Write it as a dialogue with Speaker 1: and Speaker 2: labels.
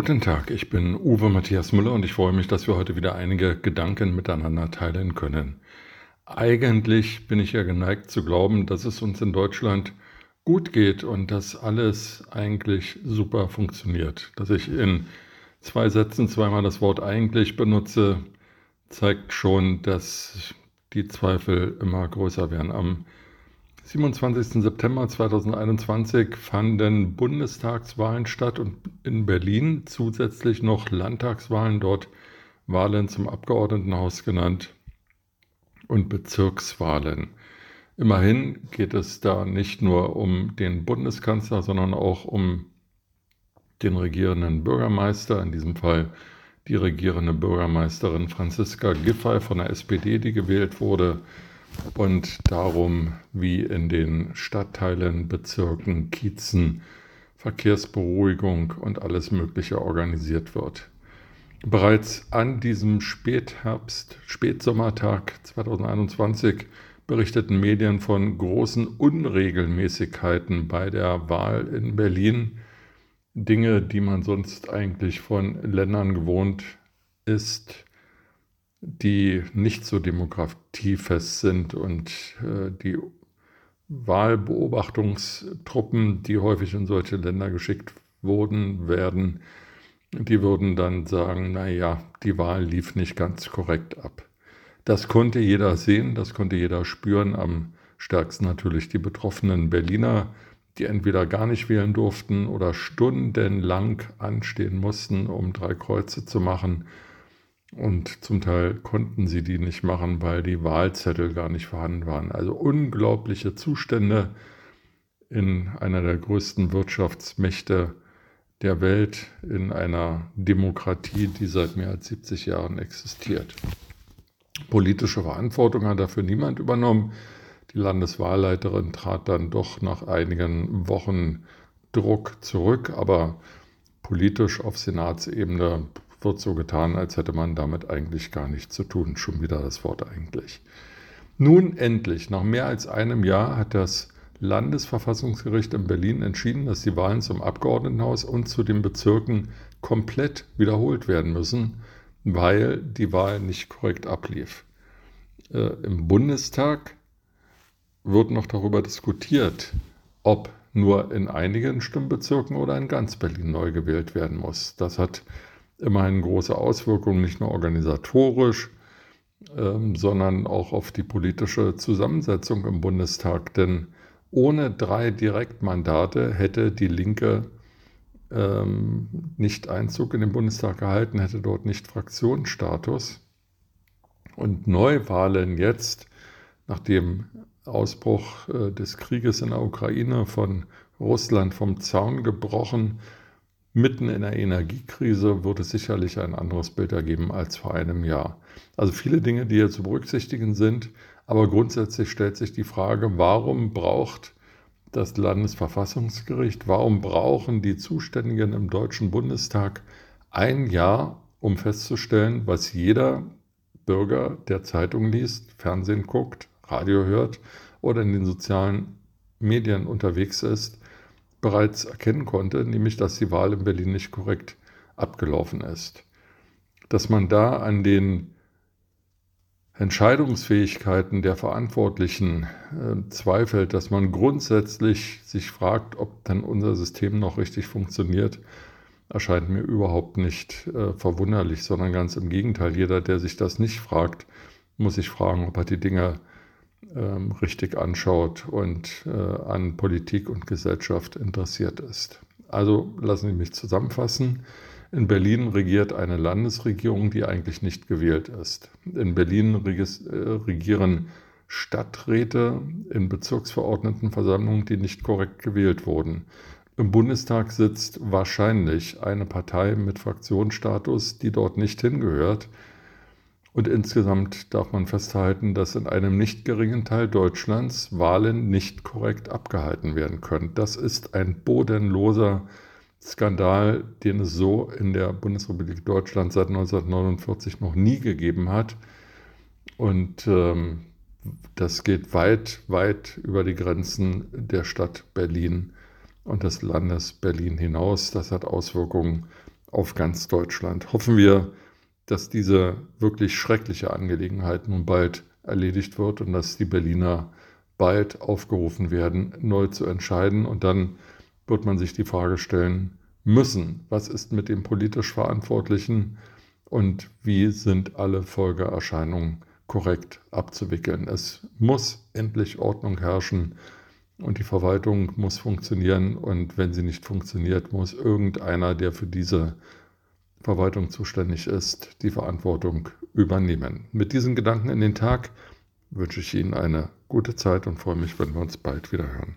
Speaker 1: Guten Tag, ich bin Uwe Matthias Müller und ich freue mich, dass wir heute wieder einige Gedanken miteinander teilen können. Eigentlich bin ich ja geneigt zu glauben, dass es uns in Deutschland gut geht und dass alles eigentlich super funktioniert. Dass ich in zwei Sätzen zweimal das Wort eigentlich benutze, zeigt schon, dass die Zweifel immer größer werden. Am 27. September 2021 fanden Bundestagswahlen statt und in Berlin zusätzlich noch Landtagswahlen, dort Wahlen zum Abgeordnetenhaus genannt und Bezirkswahlen. Immerhin geht es da nicht nur um den Bundeskanzler, sondern auch um den regierenden Bürgermeister, in diesem Fall die regierende Bürgermeisterin Franziska Giffey von der SPD, die gewählt wurde, und darum, wie in den Stadtteilen, Bezirken, Kiezen Verkehrsberuhigung und alles Mögliche organisiert wird. Bereits an diesem Spätherbst, Spätsommertag 2021 berichteten Medien von großen Unregelmäßigkeiten bei der Wahl in Berlin. Dinge, die man sonst eigentlich von Ländern gewohnt ist, die nicht so demokratiefest sind und äh, die Wahlbeobachtungstruppen, die häufig in solche Länder geschickt wurden, werden, die würden dann sagen, naja, die Wahl lief nicht ganz korrekt ab. Das konnte jeder sehen, das konnte jeder spüren, am stärksten natürlich die betroffenen Berliner, die entweder gar nicht wählen durften oder stundenlang anstehen mussten, um drei Kreuze zu machen und zum Teil konnten sie die nicht machen, weil die Wahlzettel gar nicht vorhanden waren. Also unglaubliche Zustände in einer der größten Wirtschaftsmächte der Welt, in einer Demokratie, die seit mehr als 70 Jahren existiert. Politische Verantwortung hat dafür niemand übernommen. Die Landeswahlleiterin trat dann doch nach einigen Wochen Druck zurück, aber politisch auf Senatsebene wird so getan, als hätte man damit eigentlich gar nichts zu tun. Schon wieder das Wort eigentlich. Nun endlich, nach mehr als einem Jahr hat das Landesverfassungsgericht in Berlin entschieden, dass die Wahlen zum Abgeordnetenhaus und zu den Bezirken komplett wiederholt werden müssen, weil die Wahl nicht korrekt ablief. Äh, Im Bundestag wird noch darüber diskutiert, ob nur in einigen Stimmbezirken oder in ganz Berlin neu gewählt werden muss. Das hat immerhin große Auswirkungen, nicht nur organisatorisch, ähm, sondern auch auf die politische Zusammensetzung im Bundestag. Denn ohne drei Direktmandate hätte die Linke ähm, nicht Einzug in den Bundestag gehalten, hätte dort nicht Fraktionsstatus. Und Neuwahlen jetzt, nach dem Ausbruch äh, des Krieges in der Ukraine von Russland vom Zaun gebrochen, mitten in der Energiekrise wird es sicherlich ein anderes Bild ergeben als vor einem Jahr. Also viele Dinge, die hier zu berücksichtigen sind, aber grundsätzlich stellt sich die Frage, warum braucht das Landesverfassungsgericht, warum brauchen die Zuständigen im Deutschen Bundestag ein Jahr, um festzustellen, was jeder Bürger, der Zeitung liest, Fernsehen guckt, Radio hört oder in den sozialen Medien unterwegs ist, bereits erkennen konnte, nämlich dass die Wahl in Berlin nicht korrekt abgelaufen ist. Dass man da an den Entscheidungsfähigkeiten der Verantwortlichen äh, zweifelt, dass man grundsätzlich sich fragt, ob dann unser System noch richtig funktioniert, erscheint mir überhaupt nicht äh, verwunderlich, sondern ganz im Gegenteil. Jeder, der sich das nicht fragt, muss sich fragen, ob er die Dinge ähm, richtig anschaut und äh, an Politik und Gesellschaft interessiert ist. Also lassen Sie mich zusammenfassen. In Berlin regiert eine Landesregierung, die eigentlich nicht gewählt ist. In Berlin äh, regieren Stadträte in Bezirksverordnetenversammlungen, die nicht korrekt gewählt wurden. Im Bundestag sitzt wahrscheinlich eine Partei mit Fraktionsstatus, die dort nicht hingehört, und insgesamt darf man festhalten, dass in einem nicht geringen Teil Deutschlands Wahlen nicht korrekt abgehalten werden können. Das ist ein bodenloser Skandal, den es so in der Bundesrepublik Deutschland seit 1949 noch nie gegeben hat. Und ähm, das geht weit, weit über die Grenzen der Stadt Berlin und des Landes Berlin hinaus. Das hat Auswirkungen auf ganz Deutschland. Hoffen wir, dass diese wirklich schreckliche Angelegenheit nun bald erledigt wird und dass die Berliner bald aufgerufen werden, neu zu entscheiden. Und dann wird man sich die Frage stellen müssen, was ist mit dem politisch Verantwortlichen und wie sind alle Folgeerscheinungen korrekt abzuwickeln. Es muss endlich Ordnung herrschen und die Verwaltung muss funktionieren und wenn sie nicht funktioniert, muss irgendeiner, der für diese Verwaltung zuständig ist, die Verantwortung übernehmen. Mit diesen Gedanken in den Tag wünsche ich Ihnen eine gute Zeit und freue mich, wenn wir uns bald wieder hören.